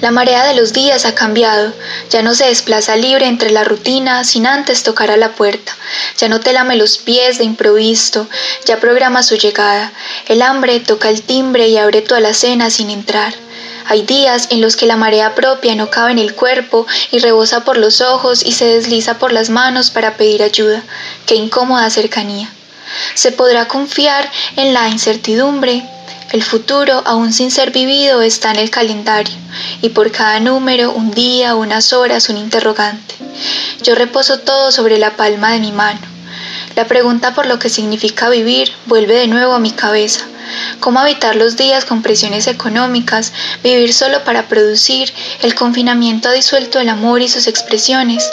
La marea de los días ha cambiado, ya no se desplaza libre entre la rutina sin antes tocar a la puerta, ya no te lame los pies de improviso, ya programa su llegada, el hambre toca el timbre y abre tu alacena sin entrar. Hay días en los que la marea propia no cabe en el cuerpo y rebosa por los ojos y se desliza por las manos para pedir ayuda. Qué incómoda cercanía. Se podrá confiar en la incertidumbre, el futuro, aún sin ser vivido, está en el calendario, y por cada número, un día, unas horas, un interrogante. Yo reposo todo sobre la palma de mi mano. La pregunta por lo que significa vivir vuelve de nuevo a mi cabeza. ¿Cómo habitar los días con presiones económicas, vivir solo para producir, el confinamiento ha disuelto el amor y sus expresiones?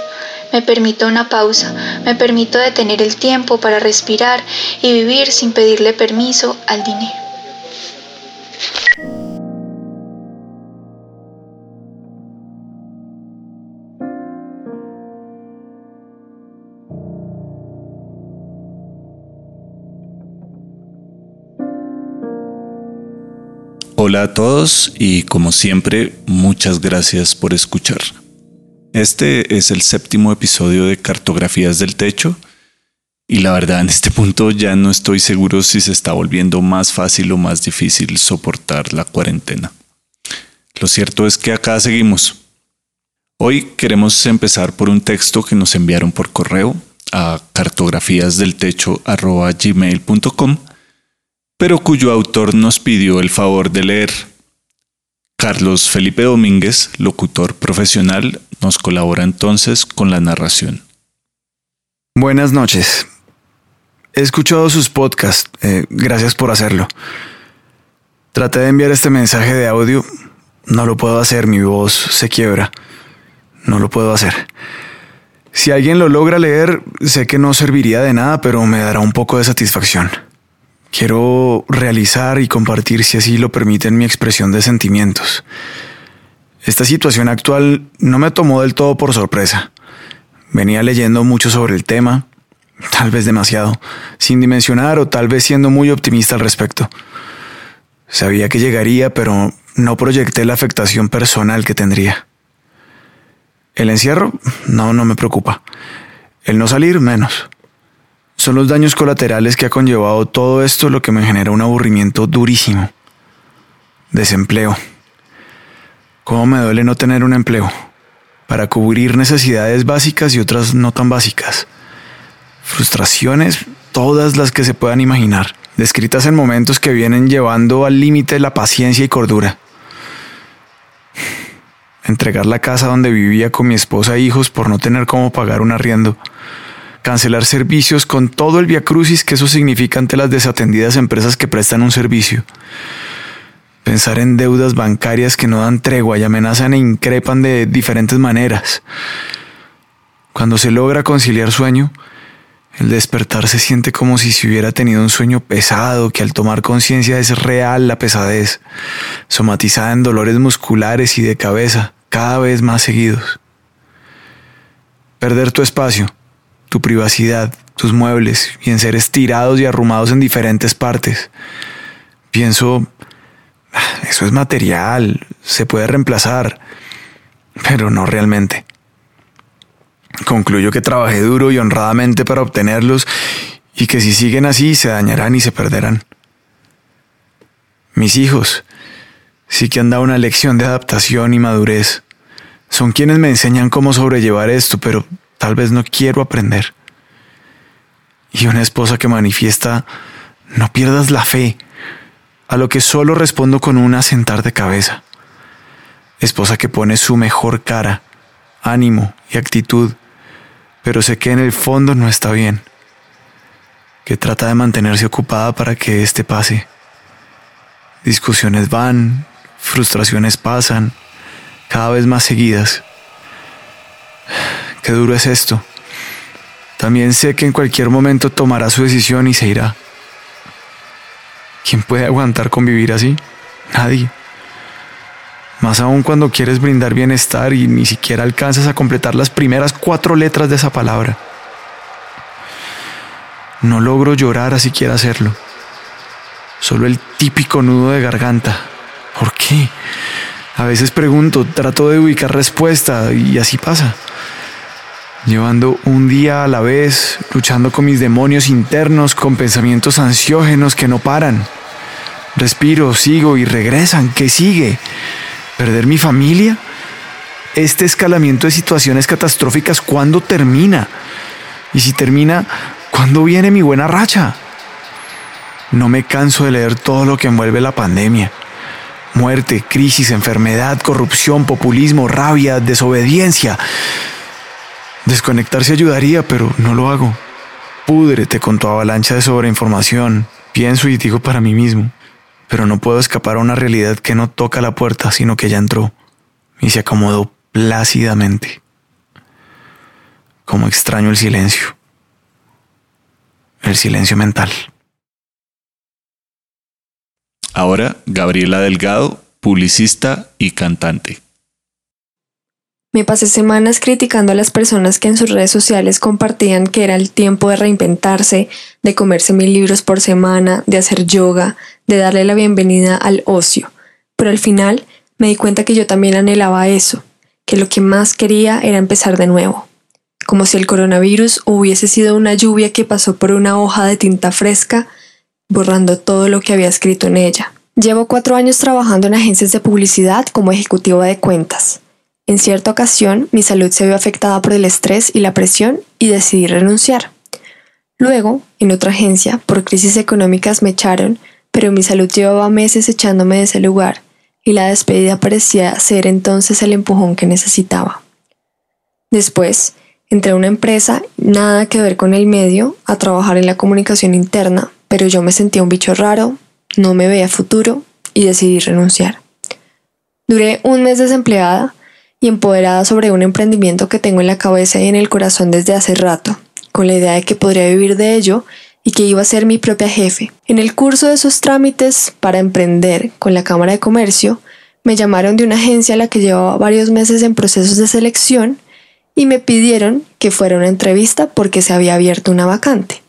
Me permito una pausa, me permito detener el tiempo para respirar y vivir sin pedirle permiso al dinero. Hola a todos y como siempre, muchas gracias por escuchar. Este es el séptimo episodio de Cartografías del Techo y la verdad en este punto ya no estoy seguro si se está volviendo más fácil o más difícil soportar la cuarentena. Lo cierto es que acá seguimos. Hoy queremos empezar por un texto que nos enviaron por correo a cartografíasdeltecho.gmail.com pero cuyo autor nos pidió el favor de leer. Carlos Felipe Domínguez, locutor profesional, nos colabora entonces con la narración. Buenas noches. He escuchado sus podcasts, eh, gracias por hacerlo. Traté de enviar este mensaje de audio, no lo puedo hacer, mi voz se quiebra. No lo puedo hacer. Si alguien lo logra leer, sé que no serviría de nada, pero me dará un poco de satisfacción. Quiero realizar y compartir, si así lo permiten, mi expresión de sentimientos. Esta situación actual no me tomó del todo por sorpresa. Venía leyendo mucho sobre el tema, tal vez demasiado, sin dimensionar o tal vez siendo muy optimista al respecto. Sabía que llegaría, pero no proyecté la afectación personal que tendría. El encierro, no, no me preocupa. El no salir, menos. Son los daños colaterales que ha conllevado todo esto lo que me genera un aburrimiento durísimo. Desempleo. ¿Cómo me duele no tener un empleo? Para cubrir necesidades básicas y otras no tan básicas. Frustraciones, todas las que se puedan imaginar, descritas en momentos que vienen llevando al límite la paciencia y cordura. Entregar la casa donde vivía con mi esposa e hijos por no tener cómo pagar un arriendo cancelar servicios con todo el viacrucis que eso significa ante las desatendidas empresas que prestan un servicio. Pensar en deudas bancarias que no dan tregua y amenazan e increpan de diferentes maneras. Cuando se logra conciliar sueño, el despertar se siente como si se hubiera tenido un sueño pesado que al tomar conciencia es real la pesadez, somatizada en dolores musculares y de cabeza cada vez más seguidos. Perder tu espacio, tu privacidad, tus muebles y en ser estirados y arrumados en diferentes partes. Pienso, ah, eso es material, se puede reemplazar, pero no realmente. Concluyo que trabajé duro y honradamente para obtenerlos y que si siguen así se dañarán y se perderán. Mis hijos sí que han dado una lección de adaptación y madurez. Son quienes me enseñan cómo sobrellevar esto, pero tal vez no quiero aprender. Y una esposa que manifiesta, no pierdas la fe, a lo que solo respondo con un asentar de cabeza. Esposa que pone su mejor cara, ánimo y actitud, pero sé que en el fondo no está bien, que trata de mantenerse ocupada para que éste pase. Discusiones van, frustraciones pasan, cada vez más seguidas. Qué duro es esto. También sé que en cualquier momento tomará su decisión y se irá. ¿Quién puede aguantar convivir así? Nadie. Más aún cuando quieres brindar bienestar y ni siquiera alcanzas a completar las primeras cuatro letras de esa palabra. No logro llorar a siquiera hacerlo. Solo el típico nudo de garganta. ¿Por qué? A veces pregunto, trato de ubicar respuesta y así pasa. Llevando un día a la vez, luchando con mis demonios internos, con pensamientos ansiógenos que no paran. Respiro, sigo y regresan. ¿Qué sigue? ¿Perder mi familia? Este escalamiento de situaciones catastróficas, ¿cuándo termina? Y si termina, ¿cuándo viene mi buena racha? No me canso de leer todo lo que envuelve la pandemia. Muerte, crisis, enfermedad, corrupción, populismo, rabia, desobediencia. Desconectarse ayudaría, pero no lo hago. Púdrete con tu avalancha de sobreinformación. Pienso y digo para mí mismo pero no puedo escapar a una realidad que no toca la puerta, sino que ya entró y se acomodó plácidamente. Como extraño el silencio. El silencio mental. Ahora, Gabriela Delgado, publicista y cantante. Me pasé semanas criticando a las personas que en sus redes sociales compartían que era el tiempo de reinventarse, de comerse mil libros por semana, de hacer yoga, de darle la bienvenida al ocio. Pero al final me di cuenta que yo también anhelaba eso, que lo que más quería era empezar de nuevo. Como si el coronavirus hubiese sido una lluvia que pasó por una hoja de tinta fresca, borrando todo lo que había escrito en ella. Llevo cuatro años trabajando en agencias de publicidad como ejecutiva de cuentas. En cierta ocasión, mi salud se vio afectada por el estrés y la presión y decidí renunciar. Luego, en otra agencia, por crisis económicas me echaron, pero mi salud llevaba meses echándome de ese lugar y la despedida parecía ser entonces el empujón que necesitaba. Después, entré a una empresa, nada que ver con el medio, a trabajar en la comunicación interna, pero yo me sentía un bicho raro, no me veía futuro y decidí renunciar. Duré un mes desempleada, empoderada sobre un emprendimiento que tengo en la cabeza y en el corazón desde hace rato, con la idea de que podría vivir de ello y que iba a ser mi propia jefe. En el curso de esos trámites para emprender con la Cámara de Comercio, me llamaron de una agencia a la que llevaba varios meses en procesos de selección y me pidieron que fuera una entrevista porque se había abierto una vacante.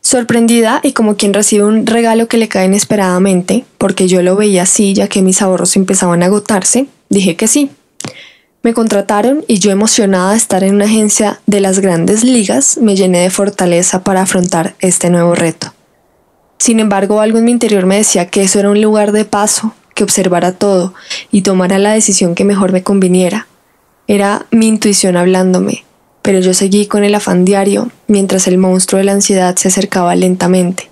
Sorprendida y como quien recibe un regalo que le cae inesperadamente, porque yo lo veía así ya que mis ahorros empezaban a agotarse, dije que sí. Me contrataron y yo emocionada de estar en una agencia de las grandes ligas me llené de fortaleza para afrontar este nuevo reto. Sin embargo, algo en mi interior me decía que eso era un lugar de paso, que observara todo y tomara la decisión que mejor me conviniera. Era mi intuición hablándome, pero yo seguí con el afán diario mientras el monstruo de la ansiedad se acercaba lentamente.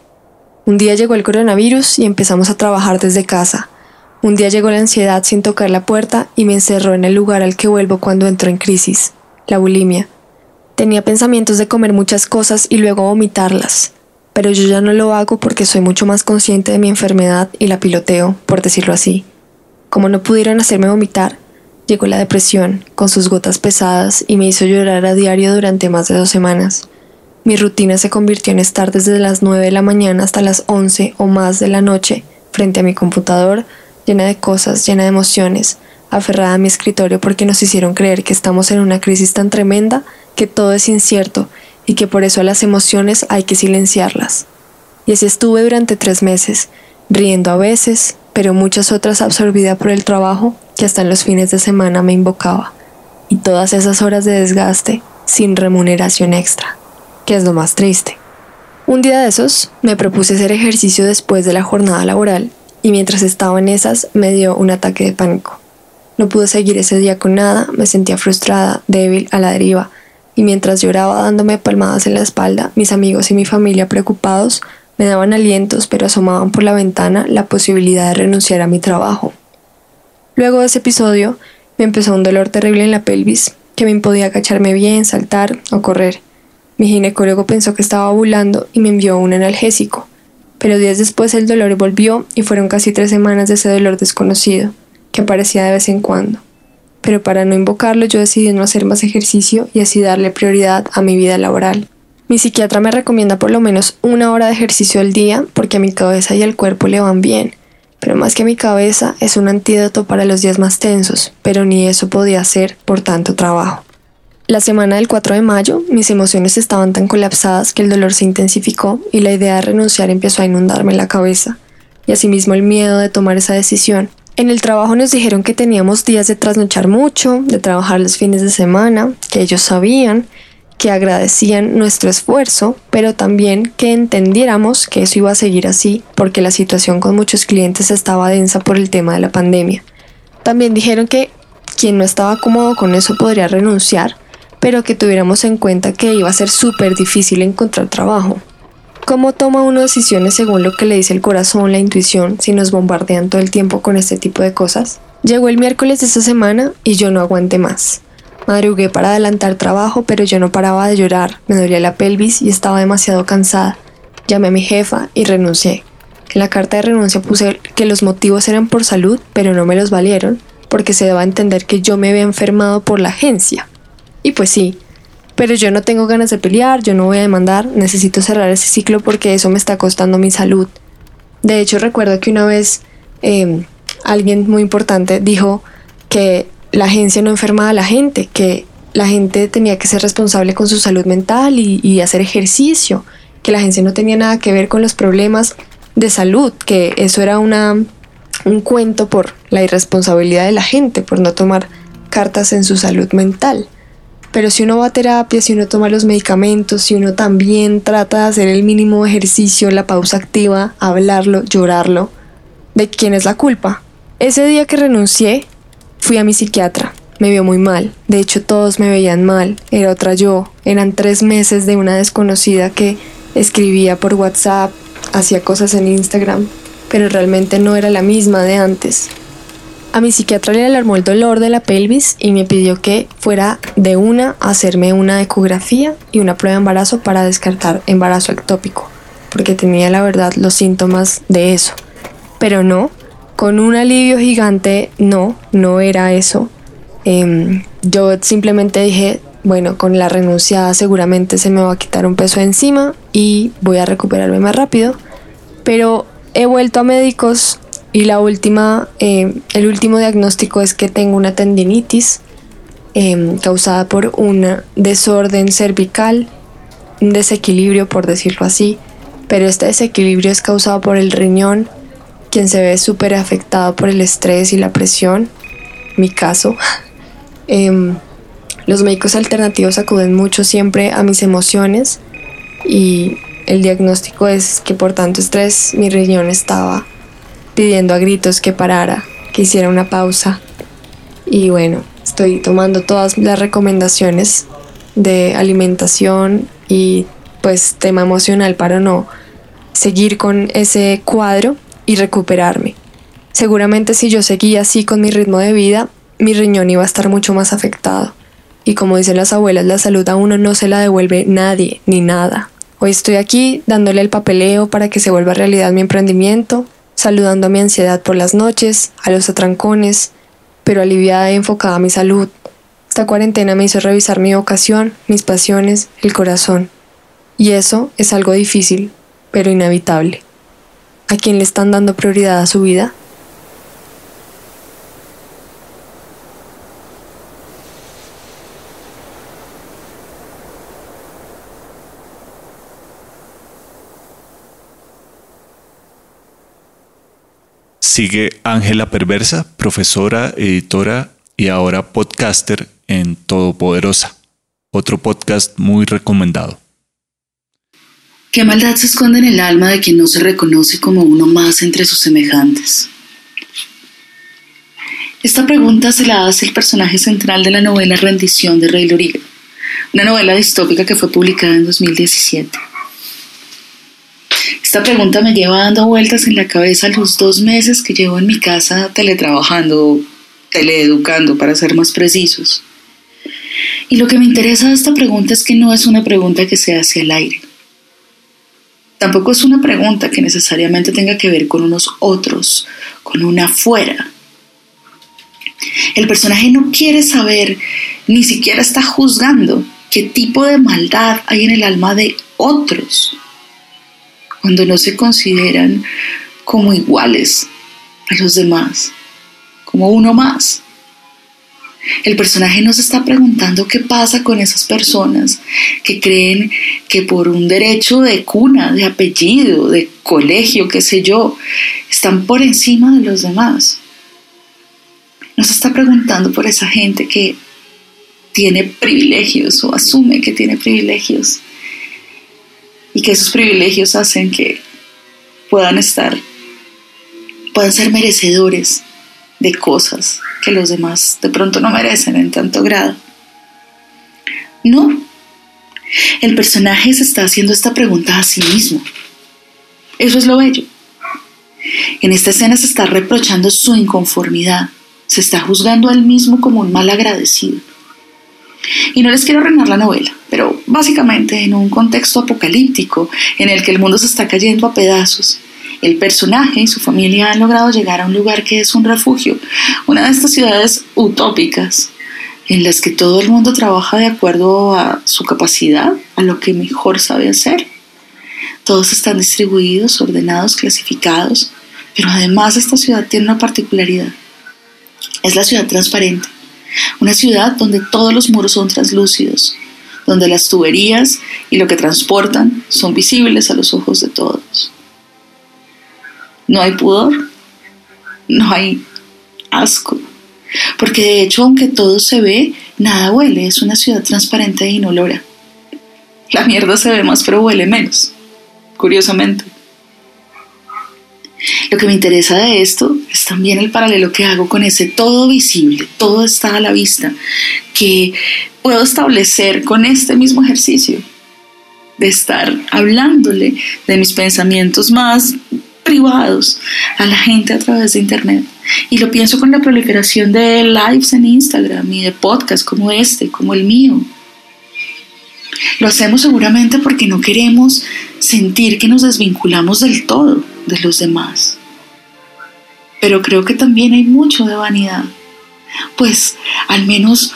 Un día llegó el coronavirus y empezamos a trabajar desde casa. Un día llegó la ansiedad sin tocar la puerta y me encerró en el lugar al que vuelvo cuando entro en crisis, la bulimia. Tenía pensamientos de comer muchas cosas y luego vomitarlas, pero yo ya no lo hago porque soy mucho más consciente de mi enfermedad y la piloteo, por decirlo así. Como no pudieron hacerme vomitar, llegó la depresión, con sus gotas pesadas, y me hizo llorar a diario durante más de dos semanas. Mi rutina se convirtió en estar desde las 9 de la mañana hasta las 11 o más de la noche frente a mi computador, llena de cosas, llena de emociones, aferrada a mi escritorio porque nos hicieron creer que estamos en una crisis tan tremenda que todo es incierto y que por eso las emociones hay que silenciarlas. Y así estuve durante tres meses, riendo a veces, pero muchas otras absorbida por el trabajo que hasta en los fines de semana me invocaba. Y todas esas horas de desgaste sin remuneración extra, que es lo más triste. Un día de esos me propuse hacer ejercicio después de la jornada laboral y mientras estaba en esas me dio un ataque de pánico. No pude seguir ese día con nada, me sentía frustrada, débil, a la deriva, y mientras lloraba dándome palmadas en la espalda, mis amigos y mi familia preocupados me daban alientos pero asomaban por la ventana la posibilidad de renunciar a mi trabajo. Luego de ese episodio me empezó un dolor terrible en la pelvis que me impedía agacharme bien, saltar o correr. Mi ginecólogo pensó que estaba ovulando y me envió un analgésico pero días después el dolor volvió y fueron casi tres semanas de ese dolor desconocido, que aparecía de vez en cuando. Pero para no invocarlo yo decidí no hacer más ejercicio y así darle prioridad a mi vida laboral. Mi psiquiatra me recomienda por lo menos una hora de ejercicio al día porque a mi cabeza y al cuerpo le van bien, pero más que a mi cabeza es un antídoto para los días más tensos, pero ni eso podía hacer por tanto trabajo. La semana del 4 de mayo, mis emociones estaban tan colapsadas que el dolor se intensificó y la idea de renunciar empezó a inundarme la cabeza, y asimismo el miedo de tomar esa decisión, En el trabajo nos dijeron que teníamos días de trasnochar mucho, de trabajar los fines de semana, que ellos sabían, que agradecían nuestro esfuerzo, pero también que entendiéramos que eso iba a seguir así, porque la situación con muchos clientes estaba densa por el tema de la pandemia. También dijeron que quien no estaba cómodo con eso podría renunciar, pero que tuviéramos en cuenta que iba a ser súper difícil encontrar trabajo. ¿Cómo toma uno decisiones según lo que le dice el corazón, la intuición, si nos bombardean todo el tiempo con este tipo de cosas? Llegó el miércoles de esta semana y yo no aguanté más. Madrugué para adelantar trabajo, pero yo no paraba de llorar, me dolía la pelvis y estaba demasiado cansada. Llamé a mi jefa y renuncié. En la carta de renuncia puse que los motivos eran por salud, pero no me los valieron, porque se daba a entender que yo me había enfermado por la agencia. Y pues sí, pero yo no tengo ganas de pelear, yo no voy a demandar, necesito cerrar ese ciclo porque eso me está costando mi salud. De hecho, recuerdo que una vez em, alguien muy importante dijo que la agencia no enfermaba a la gente, que la gente tenía que ser responsable con su salud mental y, y hacer ejercicio, que la agencia no tenía nada que ver con los problemas de salud, que eso era una, un cuento por la irresponsabilidad de la gente, por no tomar cartas en su salud mental. Pero si uno va a terapia, si uno toma los medicamentos, si uno también trata de hacer el mínimo ejercicio, la pausa activa, hablarlo, llorarlo, ¿de quién es la culpa? Ese día que renuncié, fui a mi psiquiatra. Me vio muy mal. De hecho, todos me veían mal. Era otra yo. Eran tres meses de una desconocida que escribía por WhatsApp, hacía cosas en Instagram, pero realmente no era la misma de antes. A mi psiquiatra le alarmó el dolor de la pelvis y me pidió que fuera de una a hacerme una ecografía y una prueba de embarazo para descartar embarazo ectópico, porque tenía la verdad los síntomas de eso. Pero no, con un alivio gigante, no, no era eso. Em, yo simplemente dije, bueno, con la renuncia seguramente se me va a quitar un peso encima y voy a recuperarme más rápido. Pero he vuelto a médicos y la última, eh, el último diagnóstico es que tengo una tendinitis em, causada por un desorden cervical, un desequilibrio por decirlo así, pero este desequilibrio es causado por el riñón, quien se ve súper afectado por el estrés y la presión, mi caso. Em, los médicos alternativos acuden mucho siempre a mis emociones y el diagnóstico es que por tanto estrés mi riñón estaba pidiendo a gritos que parara, que hiciera una pausa. Y bueno, estoy tomando todas las recomendaciones de alimentación y pues tema emocional para no seguir con ese cuadro y recuperarme. Seguramente si yo seguía así con mi ritmo de vida, mi riñón iba a estar mucho más afectado. Y como dicen las abuelas, la salud a uno no se la devuelve nadie ni nada. Hoy estoy aquí dándole el papeleo para que se vuelva realidad mi emprendimiento saludando a mi ansiedad por las noches, a los atrancones, pero aliviada y enfocada a mi salud. Esta cuarentena me hizo revisar mi vocación, mis pasiones, el corazón. Y eso es algo difícil, pero inevitable. ¿A quién le están dando prioridad a su vida? Sigue Ángela Perversa, profesora, editora y ahora podcaster en Todopoderosa, otro podcast muy recomendado. ¿Qué maldad se esconde en el alma de quien no se reconoce como uno más entre sus semejantes? Esta pregunta se la hace el personaje central de la novela Rendición de Rey Loriga, una novela distópica que fue publicada en 2017. Esta pregunta me lleva dando vueltas en la cabeza los dos meses que llevo en mi casa teletrabajando, teleeducando, para ser más precisos. Y lo que me interesa de esta pregunta es que no es una pregunta que se hace al aire. Tampoco es una pregunta que necesariamente tenga que ver con unos otros, con una afuera. El personaje no quiere saber, ni siquiera está juzgando qué tipo de maldad hay en el alma de otros cuando no se consideran como iguales a los demás, como uno más. El personaje nos está preguntando qué pasa con esas personas que creen que por un derecho de cuna, de apellido, de colegio, qué sé yo, están por encima de los demás. no se está preguntando por esa gente que tiene privilegios o asume que tiene privilegios y que esos privilegios hacen que puedan estar, puedan ser merecedores de cosas que los demás de pronto no merecen en tanto grado. No, el personaje se está haciendo esta pregunta a sí mismo. Eso es lo bello. En esta escena se está reprochando su inconformidad, se está juzgando a él mismo como un mal agradecido. Y no les quiero arruinar la novela, pero básicamente en un contexto apocalíptico en el que el mundo se está cayendo a pedazos, el personaje y su familia han logrado llegar a un lugar que es un refugio, una de estas ciudades utópicas en las que todo el mundo trabaja de acuerdo a su capacidad, a lo que mejor sabe hacer. Todos están distribuidos, ordenados, clasificados, pero además esta ciudad tiene una particularidad. Es la ciudad transparente, una ciudad donde todos los muros son translúcidos, donde las tuberías y lo que transportan son visibles a los ojos de todos. No hay pudor, no hay asco, porque de hecho aunque todo se ve, nada huele, es una ciudad transparente e inolora. La mierda se ve más pero huele menos, curiosamente. Lo que me interesa de esto es también el paralelo que hago con ese todo visible, todo está a la vista, que puedo establecer con este mismo ejercicio, de estar hablándole de mis pensamientos más privados a la gente a través de Internet. Y lo pienso con la proliferación de lives en Instagram y de podcasts como este, como el mío. Lo hacemos seguramente porque no queremos sentir que nos desvinculamos del todo de los demás. Pero creo que también hay mucho de vanidad, pues al menos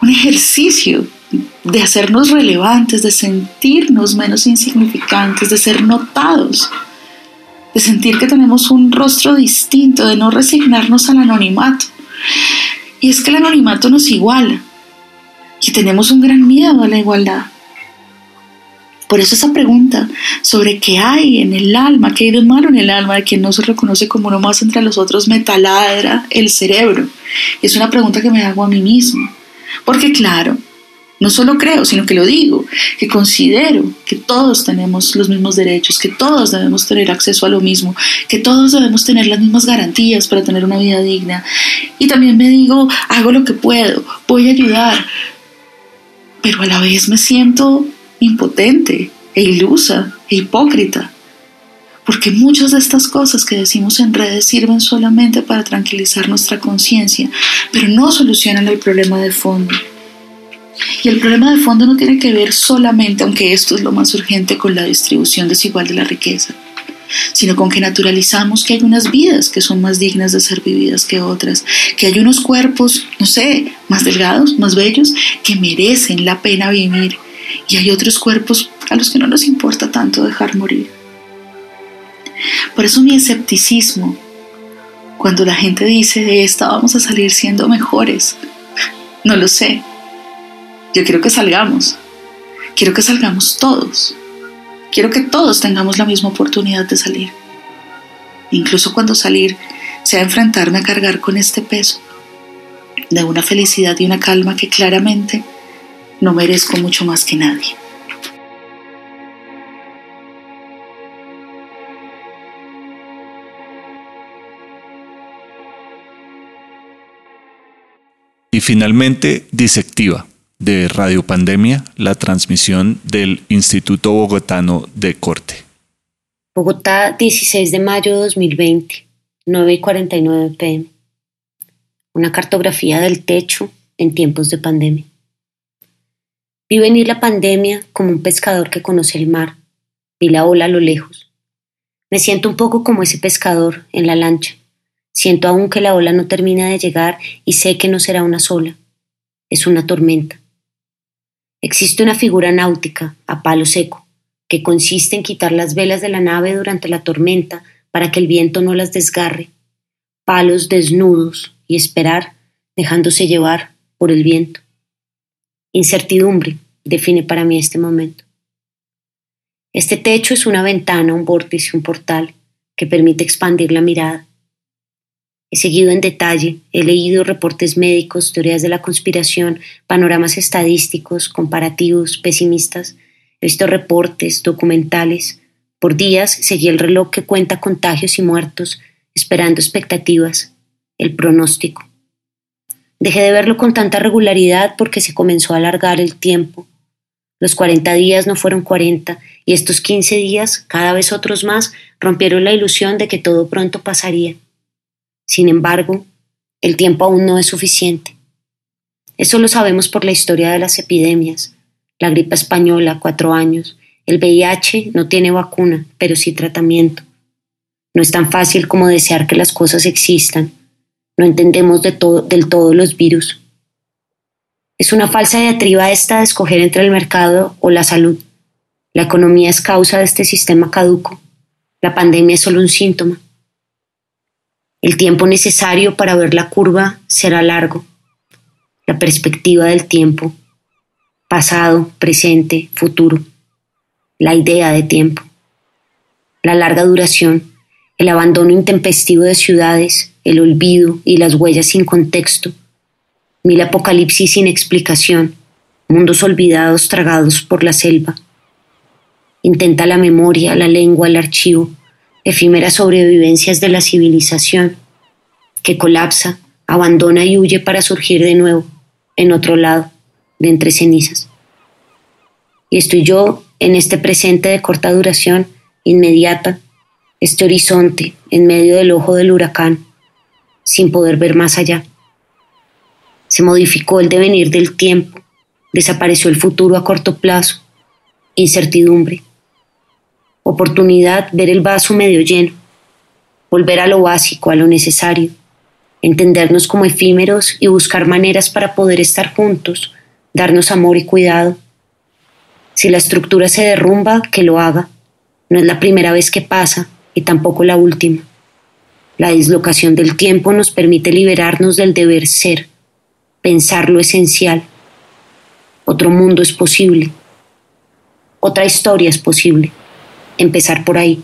un ejercicio de hacernos relevantes, de sentirnos menos insignificantes, de ser notados, de sentir que tenemos un rostro distinto, de no resignarnos al anonimato. Y es que el anonimato nos iguala y tenemos un gran miedo a la igualdad. Por eso esa pregunta sobre qué hay en el alma, qué hay de malo en el alma de quien no se reconoce como uno más entre los otros, me taladra el cerebro. Es una pregunta que me hago a mí mismo. Porque claro, no solo creo, sino que lo digo, que considero que todos tenemos los mismos derechos, que todos debemos tener acceso a lo mismo, que todos debemos tener las mismas garantías para tener una vida digna. Y también me digo, hago lo que puedo, voy a ayudar, pero a la vez me siento impotente e ilusa e hipócrita. Porque muchas de estas cosas que decimos en redes sirven solamente para tranquilizar nuestra conciencia, pero no solucionan el problema de fondo. Y el problema de fondo no tiene que ver solamente, aunque esto es lo más urgente, con la distribución desigual de la riqueza, sino con que naturalizamos que hay unas vidas que son más dignas de ser vividas que otras, que hay unos cuerpos, no sé, más delgados, más bellos, que merecen la pena vivir y hay otros cuerpos a los que no nos importa tanto dejar morir. Por eso mi escepticismo, cuando la gente dice de esta vamos a salir siendo mejores, no lo sé. Yo quiero que salgamos. Quiero que salgamos todos. Quiero que todos tengamos la misma oportunidad de salir. Incluso cuando salir sea enfrentarme a cargar con este peso de una felicidad y una calma que claramente no merezco mucho más que nadie. Y finalmente, Disectiva, de Radio Pandemia, la transmisión del Instituto Bogotano de Corte. Bogotá, 16 de mayo de 2020, 9 y 49 pm. Una cartografía del techo en tiempos de pandemia. Vi venir la pandemia como un pescador que conoce el mar. Vi la ola a lo lejos. Me siento un poco como ese pescador en la lancha. Siento aún que la ola no termina de llegar y sé que no será una sola. Es una tormenta. Existe una figura náutica, a palo seco, que consiste en quitar las velas de la nave durante la tormenta para que el viento no las desgarre, palos desnudos y esperar dejándose llevar por el viento. Incertidumbre define para mí este momento. Este techo es una ventana, un vórtice, un portal que permite expandir la mirada. He seguido en detalle, he leído reportes médicos, teorías de la conspiración, panoramas estadísticos, comparativos, pesimistas. He visto reportes, documentales. Por días seguí el reloj que cuenta contagios y muertos, esperando expectativas, el pronóstico. Dejé de verlo con tanta regularidad porque se comenzó a alargar el tiempo. Los 40 días no fueron 40 y estos 15 días, cada vez otros más, rompieron la ilusión de que todo pronto pasaría. Sin embargo, el tiempo aún no es suficiente. Eso lo sabemos por la historia de las epidemias. La gripe española, cuatro años. El VIH no tiene vacuna, pero sí tratamiento. No es tan fácil como desear que las cosas existan. No entendemos del todo los virus. Es una falsa diatriba esta de escoger entre el mercado o la salud. La economía es causa de este sistema caduco. La pandemia es solo un síntoma. El tiempo necesario para ver la curva será largo. La perspectiva del tiempo, pasado, presente, futuro. La idea de tiempo. La larga duración, el abandono intempestivo de ciudades, el olvido y las huellas sin contexto. Mil apocalipsis sin explicación, mundos olvidados tragados por la selva. Intenta la memoria, la lengua, el archivo, efímeras sobrevivencias de la civilización, que colapsa, abandona y huye para surgir de nuevo, en otro lado, de entre cenizas. Y estoy yo en este presente de corta duración, inmediata, este horizonte en medio del ojo del huracán, sin poder ver más allá. Se modificó el devenir del tiempo, desapareció el futuro a corto plazo, incertidumbre, oportunidad ver el vaso medio lleno, volver a lo básico, a lo necesario, entendernos como efímeros y buscar maneras para poder estar juntos, darnos amor y cuidado. Si la estructura se derrumba, que lo haga. No es la primera vez que pasa y tampoco la última. La dislocación del tiempo nos permite liberarnos del deber ser, pensar lo esencial. Otro mundo es posible. Otra historia es posible empezar por ahí,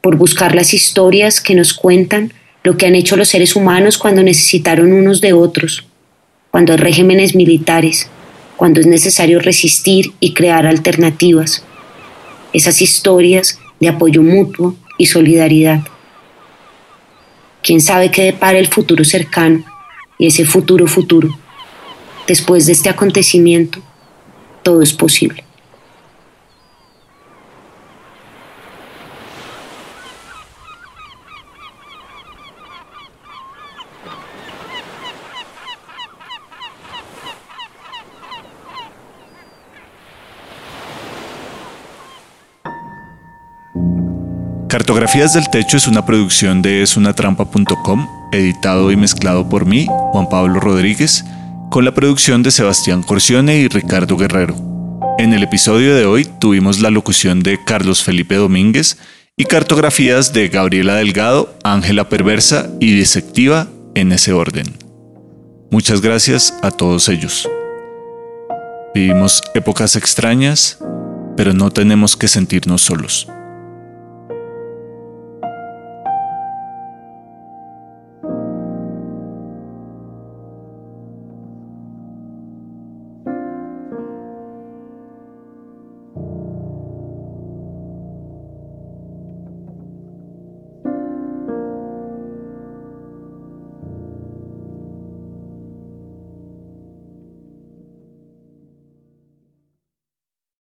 por buscar las historias que nos cuentan lo que han hecho los seres humanos cuando necesitaron unos de otros, cuando hay regímenes militares, cuando es necesario resistir y crear alternativas. Esas historias de apoyo mutuo y solidaridad. ¿Quién sabe qué depara el futuro cercano y ese futuro futuro? Después de este acontecimiento, todo es posible. Cartografías del Techo es una producción de esunatrampa.com, editado y mezclado por mí, Juan Pablo Rodríguez, con la producción de Sebastián Corcione y Ricardo Guerrero. En el episodio de hoy tuvimos la locución de Carlos Felipe Domínguez y cartografías de Gabriela Delgado, Ángela Perversa y Disectiva en ese orden. Muchas gracias a todos ellos. Vivimos épocas extrañas, pero no tenemos que sentirnos solos.